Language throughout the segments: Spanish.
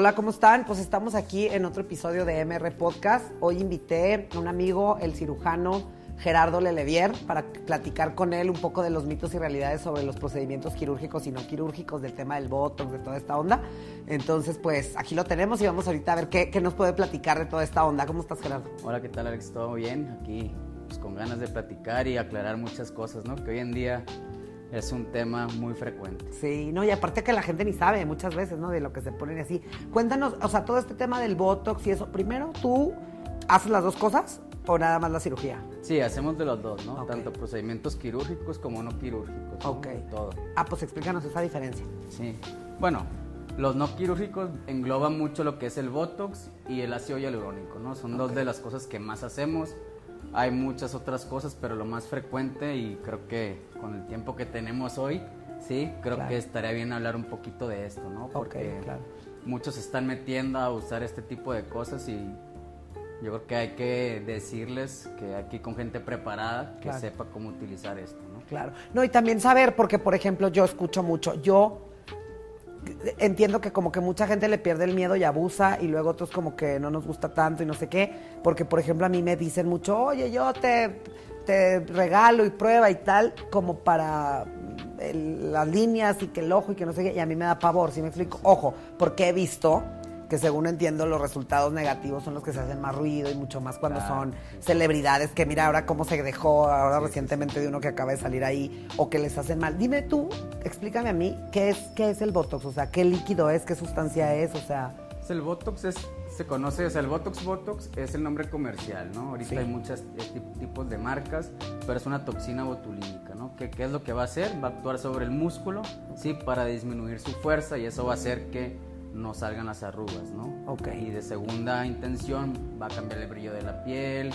Hola, ¿cómo están? Pues estamos aquí en otro episodio de MR Podcast. Hoy invité a un amigo, el cirujano Gerardo Lelevier, para platicar con él un poco de los mitos y realidades sobre los procedimientos quirúrgicos y no quirúrgicos, del tema del botox, de toda esta onda. Entonces, pues aquí lo tenemos y vamos ahorita a ver qué, qué nos puede platicar de toda esta onda. ¿Cómo estás, Gerardo? Hola, ¿qué tal, Alex? ¿Todo bien? Aquí pues, con ganas de platicar y aclarar muchas cosas, ¿no? Que hoy en día es un tema muy frecuente. Sí, no, y aparte que la gente ni sabe muchas veces, ¿no? De lo que se ponen así. Cuéntanos, o sea, todo este tema del Botox y eso. Primero, ¿tú haces las dos cosas o nada más la cirugía? Sí, hacemos de los dos, ¿no? Tanto procedimientos quirúrgicos como no quirúrgicos. ¿no? Ok. Todo. Ah, pues explícanos esa diferencia. Sí. Bueno, los no quirúrgicos engloban mucho lo que es el Botox y el ácido hialurónico, ¿no? Son dos de las cosas que más hacemos. Hay muchas otras cosas, pero lo más frecuente y creo que con el tiempo que tenemos hoy, sí, creo Claro. que estaría bien hablar un poquito de esto, ¿no? Porque claro. muchos se están metiendo a usar este tipo de cosas y yo creo que hay que decirles que aquí con gente preparada que Claro. sepa cómo utilizar esto, ¿no? Claro. No, y también saber, porque por ejemplo, yo escucho mucho, yo entiendo que como que mucha gente le pierde el miedo y abusa y luego otros como que no nos gusta tanto y no sé qué, porque por ejemplo a mí me dicen mucho, oye, yo te, te regalo y prueba y tal, como para el- las líneas y que el ojo y que no sé qué, y a mí me da pavor, si me explico? Ojo, porque he visto que según entiendo los resultados negativos son los que se hacen más ruido y mucho más cuando Claro. son celebridades que mira ahora cómo se dejó ahora recientemente de uno que acaba de salir ahí o que les hacen mal. Dime tú, explícame a mí qué es qué es el botox, o sea, qué líquido es, qué sustancia es, o sea, El Botox es, se conoce, o sea, el Botox Botox es el nombre comercial, ¿no? Ahorita Sí. hay muchos tipos de marcas, pero es una toxina botulínica, ¿no? ¿Qué, ¿Qué es lo que va a hacer? Va a actuar sobre el músculo, ¿sí? Para disminuir su fuerza y eso va a hacer que no salgan las arrugas, ¿no? Ok. Y de segunda intención va a cambiar el brillo de la piel,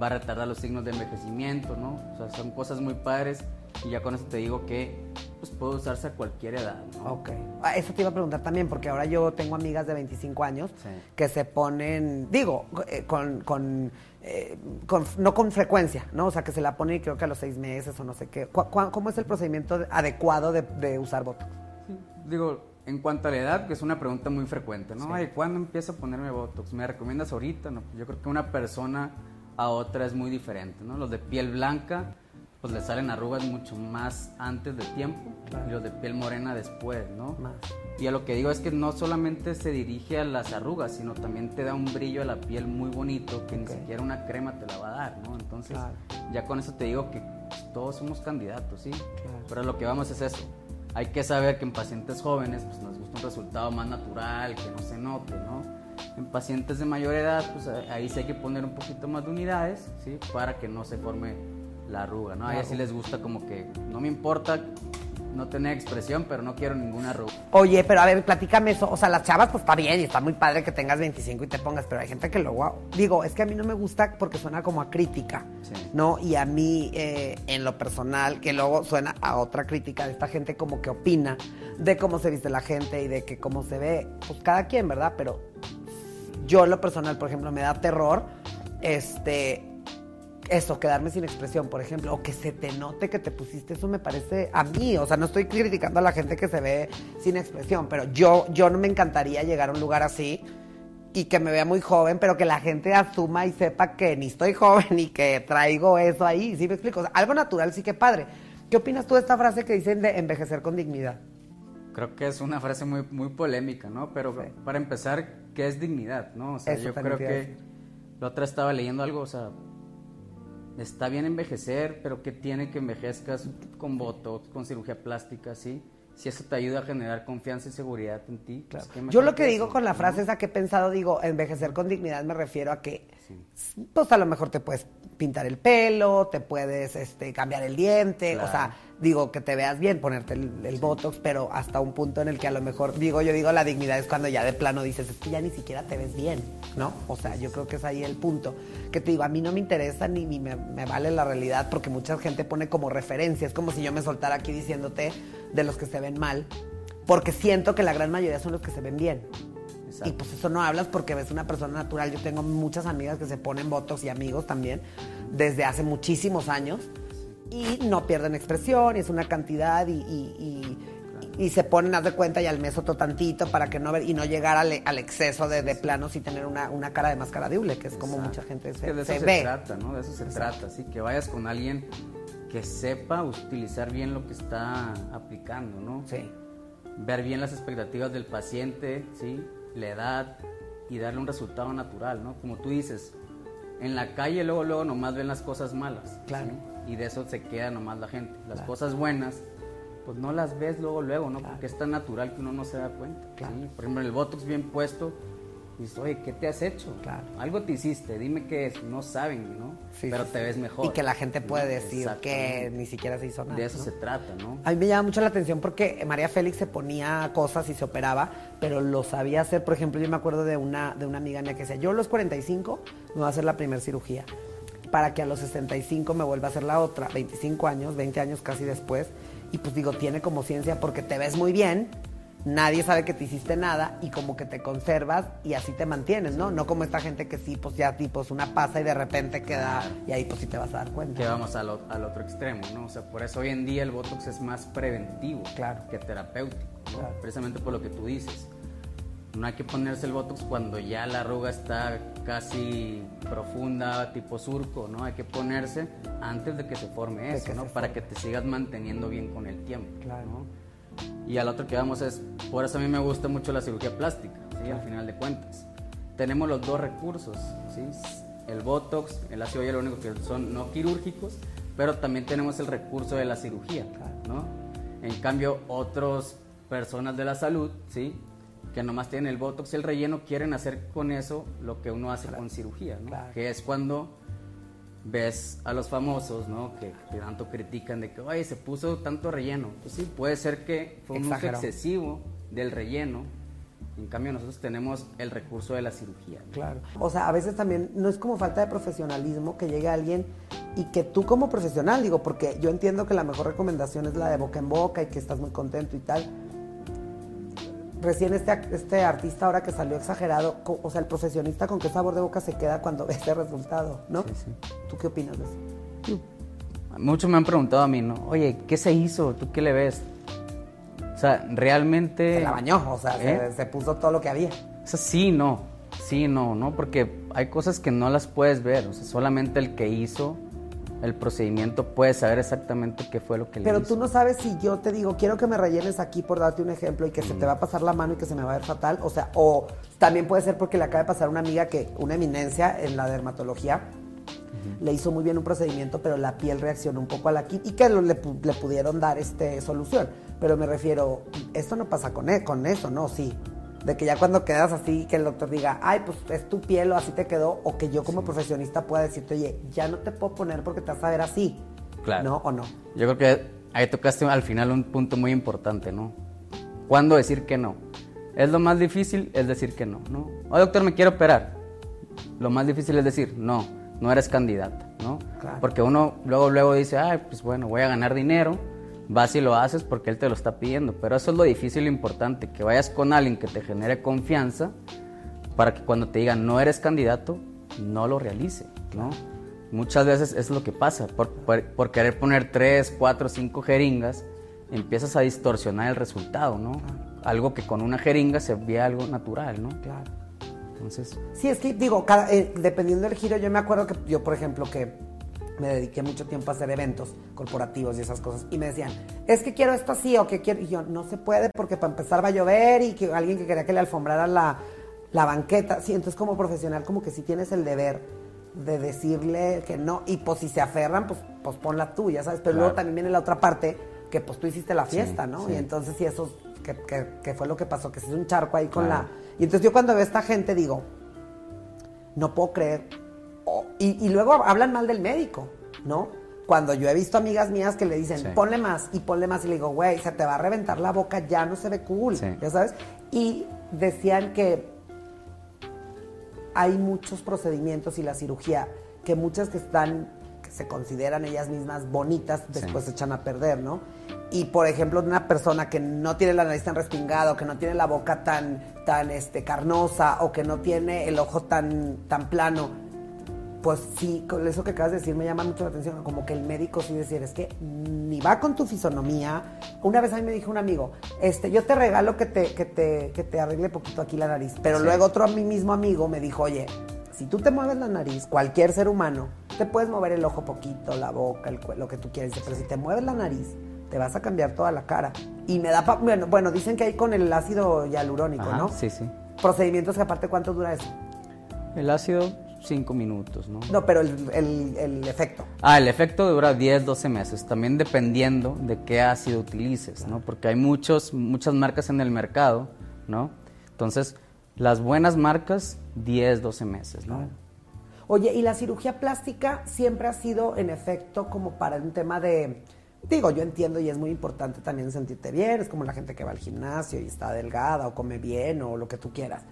va a retardar los signos de envejecimiento, ¿no? O sea, son cosas muy padres y ya con eso te digo que pues, puede usarse a cualquier edad, ¿no? ok. Ah, Eso te iba a preguntar también, porque ahora yo tengo amigas de 25 años Sí. que se ponen, digo, eh, con, con, eh, con- no con frecuencia, ¿no? O sea, que se la ponen creo que a los seis meses o no sé qué. ¿Cu- cu- ¿Cómo es el procedimiento adecuado de, de usar botox? Sí, Digo, en cuanto a la edad, que es una pregunta muy frecuente, ¿no? Sí. Ay, ¿cuándo empiezo a ponerme Botox? ¿Me recomiendas ahorita? No, yo creo que una persona a otra es muy diferente, ¿no? Los de piel blanca, pues le salen arrugas mucho más antes de tiempo Claro. y los de piel morena después, ¿no? Más. Y a lo que digo es que no solamente se dirige a las arrugas, sino también te da un brillo a la piel muy bonito que Ok. ni siquiera una crema te la va a dar, ¿no? Entonces, Claro. ya con eso te digo que pues, todos somos candidatos, ¿sí? Claro. Pero lo que vamos es eso. Hay que saber que en pacientes jóvenes pues, nos gusta un resultado más natural, que no se note, ¿no? En pacientes de mayor edad, pues a- ahí sí hay que poner un poquito más de unidades, ¿sí? Para que no se forme la arruga, ¿no? A ellas sí les gusta como que no me importa no tener expresión, pero no quiero ninguna arruga. Oye, pero a ver, platícame eso. O sea, las chavas, pues está bien y está muy padre que tengas 25 y te pongas, pero hay gente que luego. Digo, es que a mí no me gusta porque suena como a crítica, Sí. ¿no? Y a mí, eh, en lo personal, que luego suena a otra crítica de esta gente como que opina de cómo se viste la gente y de que cómo se ve, pues cada quien, ¿verdad? Pero yo, en lo personal, por ejemplo, me da terror, este. Eso, quedarme sin expresión, por ejemplo, o que se te note que te pusiste, eso me parece a mí, o sea, no estoy criticando a la gente que se ve sin expresión, pero yo, yo no me encantaría llegar a un lugar así y que me vea muy joven, pero que la gente asuma y sepa que ni estoy joven y que traigo eso ahí, ¿sí me explico? O sea, algo natural sí que padre. ¿Qué opinas tú de esta frase que dicen de envejecer con dignidad? Creo que es una frase muy, muy polémica, ¿no? Pero Sí. para empezar, ¿qué es dignidad, no? O sea, Eso yo creo que decir. la otra estaba leyendo algo, o sea, está bien envejecer, pero ¿qué tiene que envejezcas con botox, con cirugía plástica, sí? Si eso te ayuda a generar confianza y seguridad en ti. pues, qué Yo lo que digo eso, con la frase esa que he pensado, digo, envejecer con dignidad me refiero a que, pues a lo mejor te puedes pintar el pelo, te puedes este, cambiar el diente, o Claro. sea, digo, que te veas bien, ponerte el, el botox, pero hasta un punto en el que a lo mejor, digo, yo digo, la dignidad es cuando ya de plano dices, es que ya ni siquiera te ves bien, ¿no? O sea, yo creo que es ahí el punto. Que te digo, a mí no me interesa ni, ni me, me vale la realidad porque mucha gente pone como referencia, es como si yo me soltara aquí diciéndote de los que se ven mal, porque siento que la gran mayoría son los que se ven bien. Exacto. Y pues eso no hablas porque ves una persona natural. Yo tengo muchas amigas que se ponen botox y amigos también desde hace muchísimos años y no pierden expresión y es una cantidad y, y- y- y se ponen, haz de cuenta, y al mes otro tantito para que no ver, y no llegar al, al exceso de, de planos y tener una, una cara de máscara de hule, que es como mucha gente se, Que de eso se se, ve. trata, ¿no? De eso se trata, sí, que vayas con alguien que sepa utilizar bien lo que está aplicando, ¿no? Sí. Ver bien las expectativas del paciente, ¿sí? La edad y darle un resultado natural, ¿no? Como tú dices, en la calle luego, luego nomás ven las cosas malas. Claro. ¿sí? Y de eso se queda nomás la gente. Las cosas buenas, pues no las ves luego, luego, ¿no? Porque es tan natural que uno no se da cuenta. Claro. ¿sí? Por ejemplo, el Botox bien puesto, dices, oye, ¿qué te has hecho? Claro. Algo te hiciste, dime qué es. No saben, ¿no? Sí, Pero sí, te ves mejor. Y que la gente puede ¿no? decir que ni siquiera se hizo nada. De eso ¿no? se trata, ¿no? A mí me llama mucho la atención porque María Félix se ponía cosas y se operaba, pero lo sabía hacer. Por ejemplo, yo me acuerdo de una, de una amiga mía que decía, yo a los 45 me voy a hacer la primera cirugía, para que a los 65 me vuelva a hacer la otra, 25 años, 20 años casi después. Y pues digo, tiene como ciencia porque te ves muy bien, nadie sabe que te hiciste nada y como que te conservas y así te mantienes, ¿no? No como esta gente que sí, pues ya tipo es una pasa y de repente queda y ahí pues sí te vas a dar cuenta. Que vamos al, al otro extremo, ¿no? O sea, por eso hoy en día el Botox es más preventivo Claro. que terapéutico, ¿no? Claro. Precisamente por lo que tú dices. No hay que ponerse el Botox cuando ya la arruga está casi profunda, tipo surco, ¿no? Hay que ponerse antes de que se forme De eso, ¿no? Para forme. que te sigas manteniendo bien con el tiempo, Claro. ¿no? Y al otro que vamos es, por eso a mí me gusta mucho la cirugía plástica, ¿sí? Al final de cuentas. Tenemos los dos recursos, ¿sí? El Botox, el ácido hialurónico, que son no quirúrgicos, pero también tenemos el recurso de la cirugía, ¿no? En cambio, otras personas de la salud, ¿sí? Que nomás tienen el Botox y el relleno, quieren hacer con eso lo que uno hace con cirugía, ¿no? Claro. Que es cuando ves a los famosos, ¿no? Que, que tanto critican de que, oye, se puso tanto relleno. Pues sí, puede ser que fue un uso Exageró. excesivo del relleno. En cambio, nosotros tenemos el recurso de la cirugía. ¿no? Claro. O sea, a veces también no es como falta de profesionalismo que llegue alguien y que tú como profesional, digo, porque yo entiendo que la mejor recomendación es la de boca en boca y que estás muy contento y tal. Recién este, este artista ahora que salió exagerado, o sea, el profesionista con qué sabor de boca se queda cuando ve este resultado, ¿no? Sí, sí. ¿Tú qué opinas de eso? Muchos me han preguntado a mí, ¿no? Oye, ¿qué se hizo? ¿Tú qué le ves? O sea, realmente... Se la bañó, o sea, ¿Eh? se, se puso todo lo que había. O sea, sí, no. Sí, no, ¿no? Porque hay cosas que no las puedes ver. O sea, solamente el que hizo el procedimiento puede saber exactamente qué fue lo que le Pero hizo. tú no sabes si yo te digo, quiero que me rellenes aquí por darte un ejemplo y que se te va a pasar la mano y que se me va a ver fatal. O sea, o también puede ser porque le acaba de pasar a una amiga que, una eminencia en la dermatología, le hizo muy bien un procedimiento, pero la piel reaccionó un poco a la quimio y que lo- le, le pudieron dar este solución. Pero me refiero, esto no pasa con, e- con eso, ¿no? Sí. De que ya cuando quedas así, que el doctor diga, ay, pues es tu piel o así te quedó, o que yo como profesionista pueda decirte, oye, ya no te puedo poner porque te vas a ver así. Claro. ¿No? ¿O no? Yo creo que ahí tocaste al final un punto muy importante, ¿no? ¿Cuándo decir que no? Es lo más difícil, es decir que no, ¿no? Oye, doctor, me quiero operar. Lo más difícil es decir, no, no eres candidata, ¿no? Claro. Porque uno luego, luego dice, ay, pues bueno, voy a ganar dinero, vas y lo haces porque él te lo está pidiendo. Pero eso es lo difícil y importante, que vayas con alguien que te genere confianza para que cuando te digan no eres candidato, no lo realice, ¿no? Muchas veces es lo que pasa, por, por- por querer poner tres, cuatro, cinco jeringas, empiezas a distorsionar el resultado, ¿no? Algo que con una jeringa se ve algo natural, ¿no? Claro. Entonces, Sí, es que digo, cada- eh, dependiendo del giro, yo me acuerdo que yo, por ejemplo, que me dediqué mucho tiempo a hacer eventos corporativos y esas cosas, y me decían, es que quiero esto así o que quiero, y yo, no se puede porque para empezar va a llover y que alguien que quería que le alfombrara la, la banqueta, sí, entonces como profesional como que sí tienes el deber de decirle que no, y pues si se aferran, pues, pues ponla tú, ya sabes, pero luego también viene la otra parte, que pues tú hiciste la fiesta, ¿no? sí. Y entonces sí, eso, que, que- que fue lo que pasó, que se hizo un charco ahí con Claro. la... Y entonces yo cuando veo a esta gente digo, no puedo creer. Y, y luego hablan mal del médico, ¿no? Cuando yo he visto amigas mías que le dicen, Sí. ponle más y ponle más, y le digo, güey, se te va a reventar la boca, ya no se ve cool, Sí. ya sabes. Y decían que hay muchos procedimientos y la cirugía, que muchas que están, que se consideran ellas mismas bonitas, después se echan a perder, ¿no? Y por ejemplo, una persona que no tiene la nariz tan respingada, o que no tiene la boca tan, tan este, carnosa, o que no tiene el ojo tan, tan plano, pues sí, con eso que acabas de decir me llama mucho la atención, como que el médico sí decir, es que ni va con tu fisonomía. Una vez a mí me dijo un amigo, este, yo te regalo que te, que te, que te arregle poquito aquí la nariz. Pero luego otro a mí mismo amigo me dijo, oye, si tú te mueves la nariz, cualquier ser humano, te puedes mover el ojo poquito, la boca, el lo que tú quieras, pero si te mueves la nariz, te vas a cambiar toda la cara. Y me da, bueno, bueno, dicen que hay con el ácido hialurónico, ¿no? Sí, sí. Procedimientos que aparte, ¿cuánto dura eso? El ácido, cinco minutos, ¿no? No, pero el, el, efecto. Ah, el efecto dura 10, 12 meses, también dependiendo de qué ácido utilices, ¿no? Porque hay muchos, muchas marcas en el mercado, ¿no? Entonces, las buenas marcas, 10, 12 meses, ¿no? Oye, ¿y la cirugía plástica siempre ha sido en efecto como para un tema de... Digo, yo entiendo y es muy importante también sentirte bien, es como la gente que va al gimnasio y está delgada o come bien o lo que tú quieras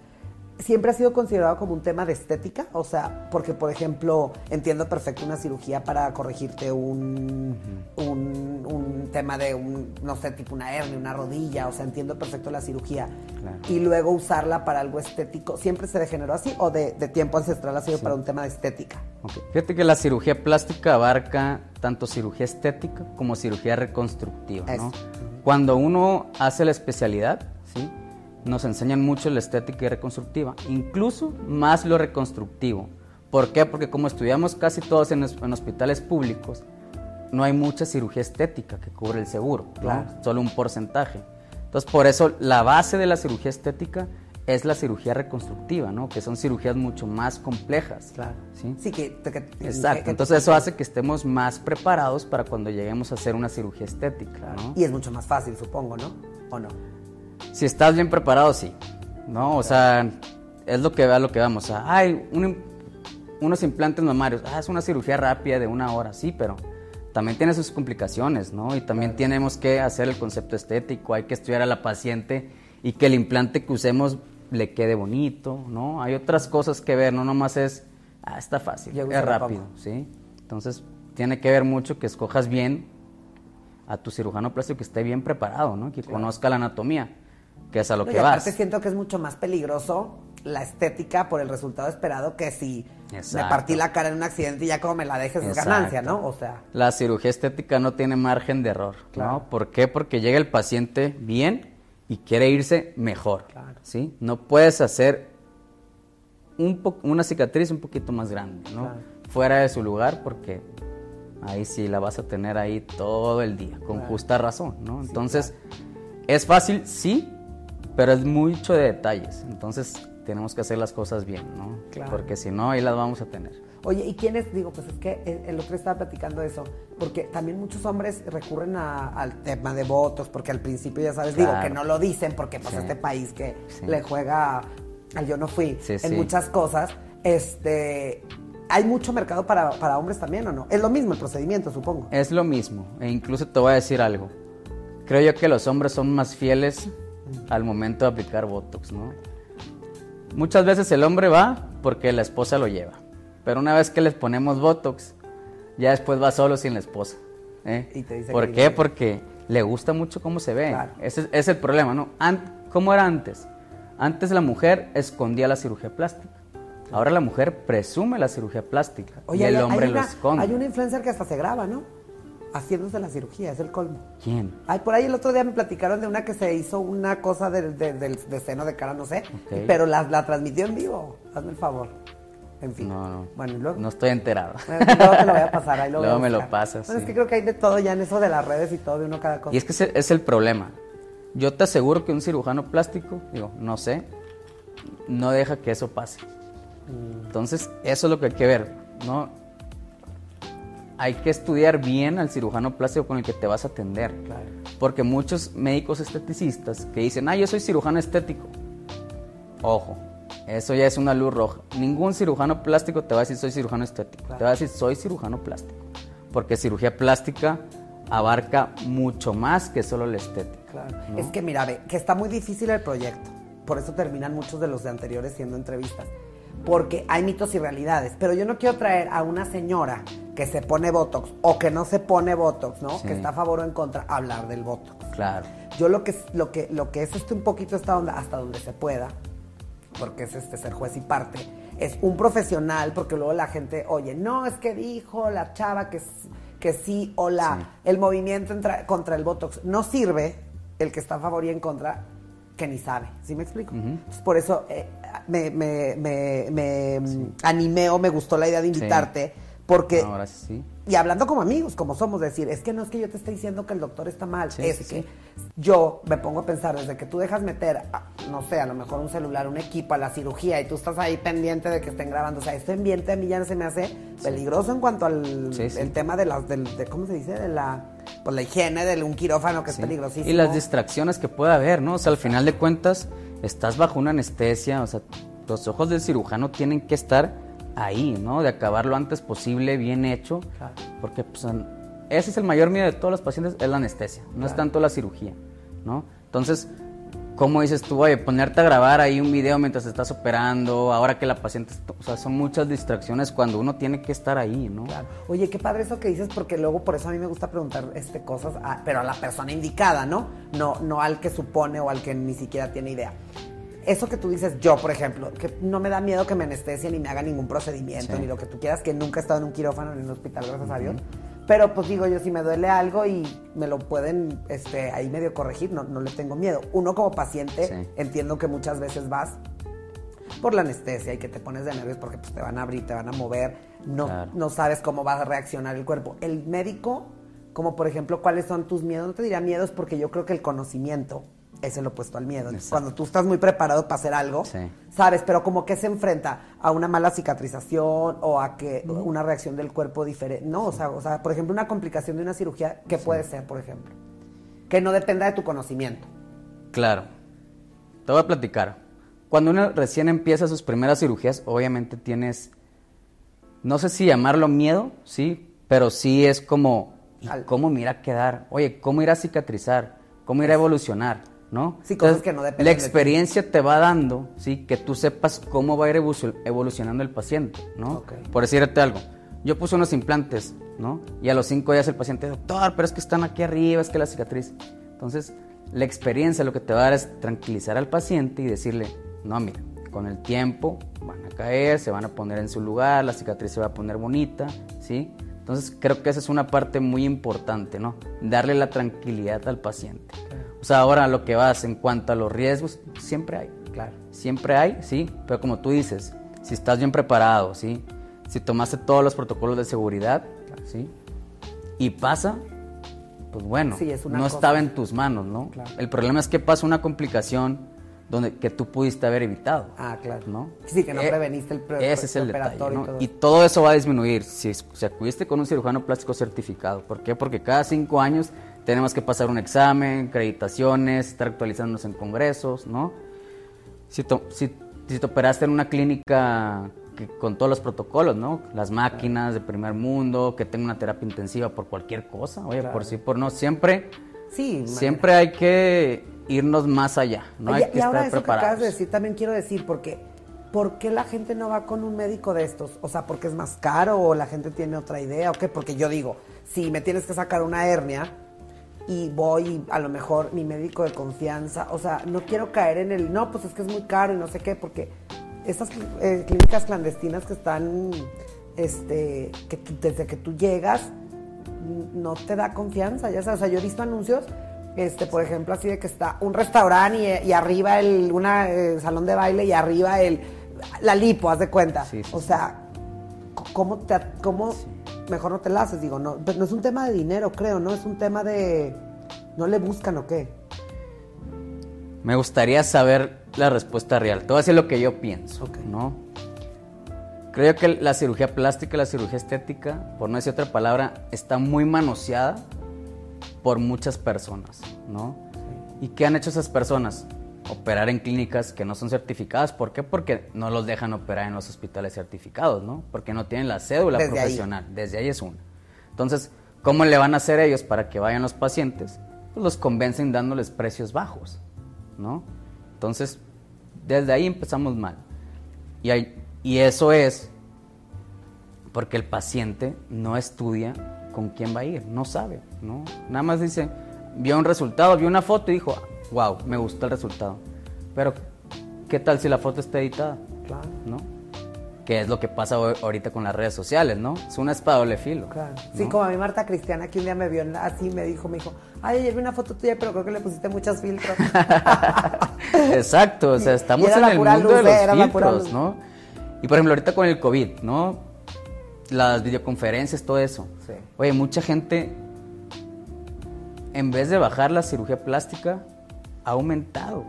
siempre ha sido considerado como un tema de estética, o sea, porque por ejemplo, entiendo perfecto una cirugía para corregirte un, un, tema de un, no sé, tipo una hernia, una rodilla, o sea, entiendo perfecto la cirugía. Y luego usarla para algo estético, ¿siempre se degeneró así o de, tiempo ancestral ha sido para un tema de estética? Fíjate que la cirugía plástica abarca tanto cirugía estética como cirugía reconstructiva, ¿no? Cuando uno hace la especialidad, ¿sí? Nos enseñan mucho la estética y reconstructiva, incluso más lo reconstructivo. ¿Por qué? Porque como estudiamos casi todos en, hospitales públicos, no hay mucha cirugía estética que cubre el seguro, solo un porcentaje. Entonces, por eso la base de la cirugía estética es la cirugía reconstructiva, ¿no? Que son cirugías mucho más complejas. Claro. Sí, que, Exacto. Entonces eso hace que estemos más preparados para cuando lleguemos a hacer una cirugía estética, ¿no? Y es mucho más fácil, supongo, ¿no? ¿O no? Si estás bien preparado, sí. ¿No? O sea, es lo que va lo que vamos. O sea, hay unos implantes mamarios. Ah, es una cirugía rápida de una hora, sí, pero también tiene sus complicaciones, ¿no? Y también tenemos que hacer el concepto estético, hay que estudiar a la paciente y que el implante que usemos le quede bonito, ¿no? Hay otras cosas que ver, no nomás es, ah, está fácil, es rápido, ¿sí? Entonces, tiene que ver mucho que escojas bien a tu cirujano plástico que esté bien preparado, ¿no? Que conozca la anatomía que es a lo que y vas. Aparte siento que es mucho más peligroso la estética por el resultado esperado que si me partí la cara en un accidente y ya como me la dejes es ganancia, ¿no? O sea. La cirugía estética no tiene margen de error, ¿no? ¿Por qué? Porque llega el paciente bien y quiere irse mejor, ¿sí? No puedes hacer un una cicatriz un poquito más grande, ¿no? Fuera de su lugar porque ahí sí la vas a tener ahí todo el día, con justa razón, ¿no? Entonces, ¿es fácil? Sí, pero es mucho de detalles. Entonces tenemos que hacer las cosas bien, ¿no? Claro. Porque si no, ahí las vamos a tener. Oye, ¿y quiénes? Digo, pues es que el otro estaba platicando eso, porque también muchos hombres recurren al tema de votos, porque al principio ya sabes, digo, que no lo dicen, porque pues este país que le juega al yo no fui en muchas cosas, este, ¿hay mucho mercado para, para hombres también o no? Es lo mismo el procedimiento, supongo. Es lo mismo, e incluso te voy a decir algo. Creo yo que los hombres son más fieles al momento de aplicar Botox, ¿no? Muchas veces el hombre va porque la esposa lo lleva, pero una vez que les ponemos Botox, ya después va solo sin la esposa. ¿eh? ¿Por qué? Porque le gusta mucho cómo se ve. Ese es el problema, ¿no? ¿Cómo era antes? Antes la mujer escondía la cirugía plástica. Ahora la mujer presume la cirugía plástica y el hombre lo esconde. Hay una influencer que hasta se graba, ¿no? Haciéndose la cirugía, es el colmo. ¿Quién? Ay, por ahí el otro día me platicaron de una que se hizo una cosa del de, seno de cara, no sé, pero la, la, transmitió en vivo. Hazme el favor. En fin. No, no. Bueno, luego. No estoy enterado. luego te lo voy a pasar, ahí lo Luego me lo pasas. Bueno, es que creo que hay de todo ya en eso de las redes y todo, de uno cada cosa. Y es que ese es el problema. Yo te aseguro que un cirujano plástico, digo, no sé, no deja que eso pase. Mm. Entonces, eso es lo que hay que ver, ¿no? Hay que estudiar bien al cirujano plástico con el que te vas a atender. Porque muchos médicos esteticistas que dicen, ah, yo soy cirujano estético. Ojo, eso ya es una luz roja. Ningún cirujano plástico te va a decir soy cirujano estético. Te va a decir soy cirujano plástico. Porque cirugía plástica abarca mucho más que solo la estética. Es que mira, ve, que está muy difícil el proyecto. Por eso terminan muchos de los de anteriores siendo entrevistas porque hay mitos y realidades. Pero yo no quiero traer a una señora que se pone Botox o que no se pone Botox, ¿no? Que está a favor o en contra, a hablar del Botox. Claro. Yo lo que, lo que, lo que es este un poquito esta onda, hasta donde se pueda, porque es este ser juez y parte, es un profesional, porque luego la gente, oye, no, es que dijo la chava que, que sí, o la, el movimiento entra- contra el Botox. No sirve el que está a favor y en contra, que ni sabe. ¿Sí me explico? Entonces, por eso eh, me, me- me- me, mm, animé o me gustó la idea de invitarte, porque gracias, sí. y hablando como amigos, como somos, decir, es que no es que yo te esté diciendo que el doctor está mal, Sí, es que yo me pongo a pensar, desde que tú dejas meter, a- no sé, a lo mejor un celular, un equipo a la cirugía y tú estás ahí pendiente de que estén grabando, o sea, este ambiente a mí ya se me hace peligroso en cuanto al el tema de las, del, de, ¿cómo se dice? De la, pues la higiene de un quirófano que es peligrosísimo. Y las distracciones que puede haber, ¿no? O sea, al final de cuentas, estás bajo una anestesia, o sea, los ojos del cirujano tienen que estar ahí, ¿no? De acabar lo antes posible, bien hecho, Claro. porque pues, ese es el mayor miedo de todos los pacientes, es la anestesia, no es tanto la cirugía, ¿no? Entonces, ¿cómo dices tú, oye, ponerte a grabar ahí un video mientras estás operando, ahora que la paciente, o sea, son muchas distracciones cuando uno tiene que estar ahí, ¿no? Claro. Oye, qué padre eso que dices, porque luego por eso a mí me gusta preguntar este, cosas, a- pero a la persona indicada, ¿no? ¿no? No al que supone o al que ni siquiera tiene idea. Eso que tú dices, yo, por ejemplo, que no me da miedo que me anestesien ni me hagan ningún procedimiento, Sí. ni lo que tú quieras, que nunca he estado en un quirófano ni en un hospital, gracias a Dios. Pero pues digo yo, si me duele algo y me lo pueden este, ahí medio corregir, no, no le tengo miedo. Uno como paciente, Sí. entiendo que muchas veces vas por la anestesia y que te pones de nervios porque pues, te van a abrir, te van a mover, no, Claro. no sabes cómo va a reaccionar el cuerpo. El médico, como por ejemplo, ¿cuáles son tus miedos? No te diría miedos porque yo creo que el conocimiento es el opuesto al miedo. Entonces, cuando tú estás muy preparado para hacer algo, Sí. sabes, pero como que se enfrenta a una mala cicatrización o a que una reacción del cuerpo diferente. No, o sea, o sea, por ejemplo, una complicación de una cirugía, ¿qué puede ser, por ejemplo? Que no dependa de tu conocimiento. Claro. Te voy a platicar. Cuando uno recién empieza sus primeras cirugías, obviamente tienes, no sé si llamarlo miedo, sí, pero sí es como, ¿y Al- ¿cómo me irá a quedar? Oye, ¿cómo irá a cicatrizar? ¿Cómo irá a evolucionar? ¿No? Sí, cosas que no dependen La de ti. experiencia te va dando, sí, que tú sepas cómo va a ir evolucio- evolucionando el paciente, ¿no? Ok. Por decirte algo, yo puse unos implantes, ¿no? Y a los cinco días el paciente, doctor, pero es que están aquí arriba, es que la cicatriz. Entonces, la experiencia lo que te va a dar es tranquilizar al paciente y decirle, no, mira, con el tiempo van a caer, se van a poner en su lugar, la cicatriz se va a poner bonita, ¿sí? Entonces, creo que esa es una parte muy importante, ¿no? Darle la tranquilidad al paciente. O sea, ahora lo que vas en cuanto a los riesgos, siempre hay. Claro. Siempre hay, sí, pero como tú dices, si estás bien preparado, sí, si tomaste todos los protocolos de seguridad, sí, y pasa, pues bueno, Sí, es una no cosa. estaba en tus manos, ¿no? Claro. El problema es que pasa una complicación donde que tú pudiste haber evitado. Ah, claro. ¿no? Sí, que no Eh, preveniste el pre- Ese es el detalle, preoperatorio y ¿no? todo Y eso. todo eso va a disminuir si, si acudiste con un cirujano plástico certificado. ¿Por qué? Porque cada cinco años tenemos que pasar un examen, acreditaciones, estar actualizándonos en congresos, ¿no? Si, to- si, si te operaste en una clínica que- con todos los protocolos, ¿no? Las máquinas de primer mundo, que tenga una terapia intensiva por cualquier cosa, oye, por sí, por no, siempre, Sí, siempre hay que irnos más allá, no Oye, hay que y ahora estar eso que acabas preparados. de decir, también quiero decir, porque ¿por qué la gente no va con un médico de estos? O sea, ¿porque es más caro o la gente tiene otra idea o qué? Porque yo digo, si me tienes que sacar una hernia y voy a lo mejor mi médico de confianza, o sea, no quiero caer en el, no, pues es que es muy caro y no sé qué, porque estas eh, clínicas clandestinas que están, este, que tú- desde que tú llegas, no te da confianza, ya sabes, o sea, yo he visto anuncios, este, por ejemplo, así de que está un restaurante y, y arriba el una eh, salón de baile y arriba el la lipo, haz de cuenta. Sí, sí, o sea, ¿cómo te cómo mejor no te la haces? Digo, no, no es un tema de dinero, creo, no es un tema de no le buscan o qué. Me gustaría saber la respuesta real. Te voy a decir lo que yo pienso. ¿no? Creo que la cirugía plástica, la cirugía estética, por no decir otra palabra, está muy manoseada por muchas personas, ¿no? ¿Y qué han hecho esas personas? Operar en clínicas que no son certificadas. ¿Por qué? Porque no los dejan operar en los hospitales certificados, ¿no? Porque no tienen la cédula Desde ahí. profesional. Desde ahí es una. Entonces, ¿cómo le van a hacer ellos para que vayan los pacientes? Pues los convencen dándoles precios bajos, ¿no? Entonces, desde ahí empezamos mal. Y, hay- y eso es porque el paciente no estudia con quién va a ir, no sabe, ¿no? Nada más dice, vio un resultado, vio una foto y dijo, wow, me gustó el resultado. Pero, ¿qué tal si la foto está editada? Claro. ¿No? que es lo que pasa ahorita con las redes sociales, ¿no? Es una espada doble filo. Claro. Sí, como a mi Marta Cristiana, que un día me vio así, me dijo, me dijo, ay, ayer vi una foto tuya, pero creo que le pusiste muchos filtros. Exacto, o sea, estamos en el mundo de los filtros, ¿no? Y por ejemplo, ahorita con el COVID, ¿no? Las videoconferencias, todo eso. Sí. Oye, mucha gente, en vez de bajar la cirugía plástica, ha aumentado.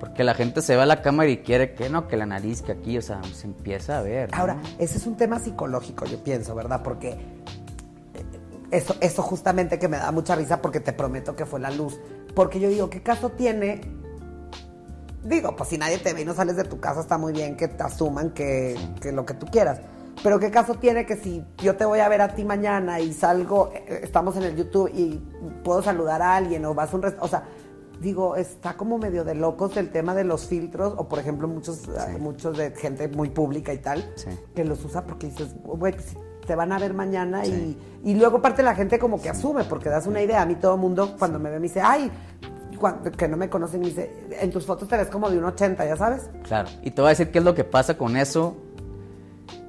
Porque la gente se va a la cámara y quiere que no, que la nariz, que aquí, o sea, se empieza a ver. Ahora, ese es un tema psicológico, yo pienso, ¿verdad? Porque eh, eso, eso justamente que me da mucha risa porque te prometo que fue la luz. Porque yo digo, ¿qué caso tiene? Digo, pues si nadie te ve y no sales de tu casa, está muy bien que te asuman que, que lo que tú quieras. Pero qué caso tiene que si yo te voy a ver a ti mañana y salgo, eh, estamos en el YouTube y puedo saludar a alguien o vas a un restaurante, o sea, digo, está como medio de locos el tema de los filtros, o por ejemplo, muchos, muchos de gente muy pública y tal, que los usa porque dices, güey, pues, te van a ver mañana y, y, luego parte la gente como que asume, porque das una idea. A mí todo el mundo cuando me ve me dice, ay, que no me conocen, me dice, en tus fotos te ves como de un 80, ¿ya sabes? Claro, y te voy a decir qué es lo que pasa con eso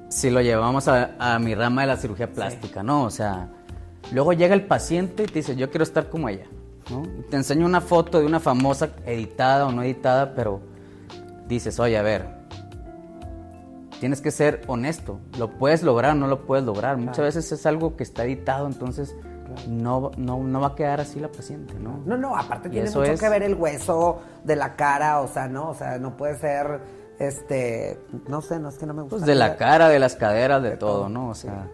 si lo llevamos a, a mi rama de la cirugía plástica, ¿no? O sea, luego llega el paciente y te dice, yo quiero estar como ella. Te enseño una foto de una famosa editada o no editada, pero dices, oye, a ver, tienes que ser honesto. ¿Lo puedes lograr o no lo puedes lograr? Muchas veces es algo que está editado, entonces no, no, va a quedar así la paciente, ¿no? No, no, aparte tiene mucho que ver el hueso de la cara, o sea, ¿no? O sea, no puede ser, este, no sé, no es que no me gusta. Pues de la cara, de las caderas, de, todo, ¿no? O sea,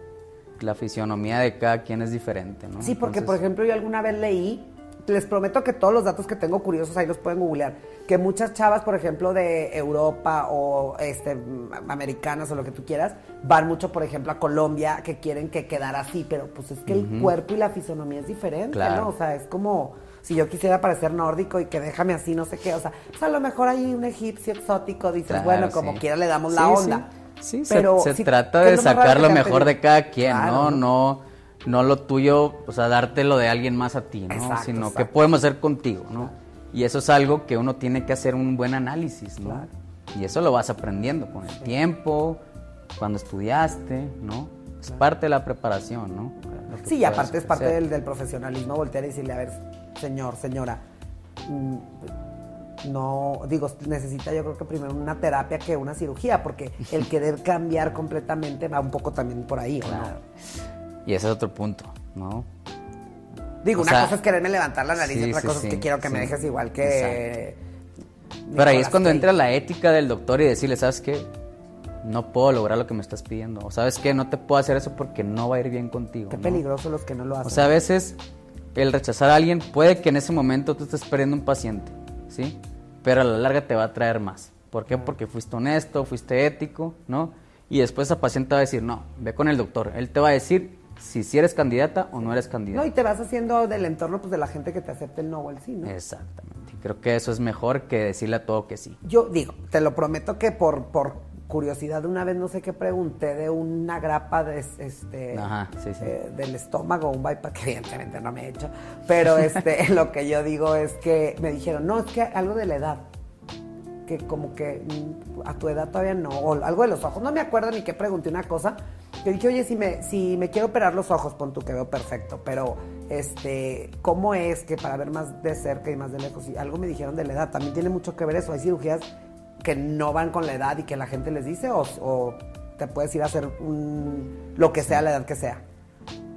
la fisionomía de cada quien es diferente, ¿no? Sí, porque, por ejemplo, yo alguna vez leí les prometo que todos los datos que tengo curiosos ahí los pueden googlear. Que muchas chavas, por ejemplo, de Europa o este, americanas o lo que tú quieras, van mucho, por ejemplo, a Colombia que quieren que quedara así, pero pues es que el cuerpo y la fisonomía es diferente, ¿no? O sea, es como si yo quisiera parecer nórdico y que déjame así, no sé qué. O sea, pues a lo mejor hay un egipcio exótico, dices, bueno, como quiera le damos la onda. Sí, pero se, trata de sacar lo mejor de cada quien, ¿no? no no lo tuyo, o sea, dártelo de alguien más a ti, ¿no? Sino que podemos hacer contigo, ¿no? Y eso es algo que uno tiene que hacer un buen análisis, ¿no? Y eso lo vas aprendiendo con el tiempo, cuando estudiaste, ¿no? Es parte de la preparación, ¿no? Sí, y aparte es parte del, profesionalismo, voltear y decirle, a ver, señor, señora, mm, no, digo, necesita yo creo que primero una terapia que una cirugía, porque el querer cambiar completamente va un poco también por ahí, ¿no? Y ese es otro punto, ¿no? Digo, una cosa es quererme levantar la nariz y otra cosa es que quiero que me dejes igual que... Pero ahí es cuando entra la ética del doctor y decirle, ¿sabes qué? No puedo lograr lo que me estás pidiendo. O sabes qué, no te puedo hacer eso porque no va a ir bien contigo. Qué peligroso los que no lo hacen. O sea, a veces el rechazar a alguien puede que en ese momento tú estés perdiendo un paciente, ¿sí? Pero a la larga te va a traer más. ¿Por qué? Porque fuiste honesto, fuiste ético, ¿no? Y después esa paciente va a decir, no, ve con el doctor. Él te va a decir si, si eres candidata o no eres candidata. No, y te vas haciendo del entorno pues, de la gente que te acepte el no o el sí, ¿no? Exactamente. Creo que eso es mejor que decirle a todo que sí. Yo digo, te lo prometo que por, por curiosidad una vez no sé qué pregunté de una grapa de este eh, del estómago, un bypass que evidentemente no me he hecho, pero este lo que yo digo es que me dijeron, "No, es que algo de la edad." Que como que a tu edad todavía no, o algo de los ojos, no me acuerdo ni qué pregunté una cosa, yo dije, oye, si me, si me quiero operar los ojos, pon tú que veo perfecto, pero este, ¿cómo es que para ver más de cerca y más de lejos? Y algo me dijeron de la edad, también tiene mucho que ver eso. Hay cirugías que no van con la edad y que la gente les dice, o, te puedes ir a hacer lo que sea, la edad que sea.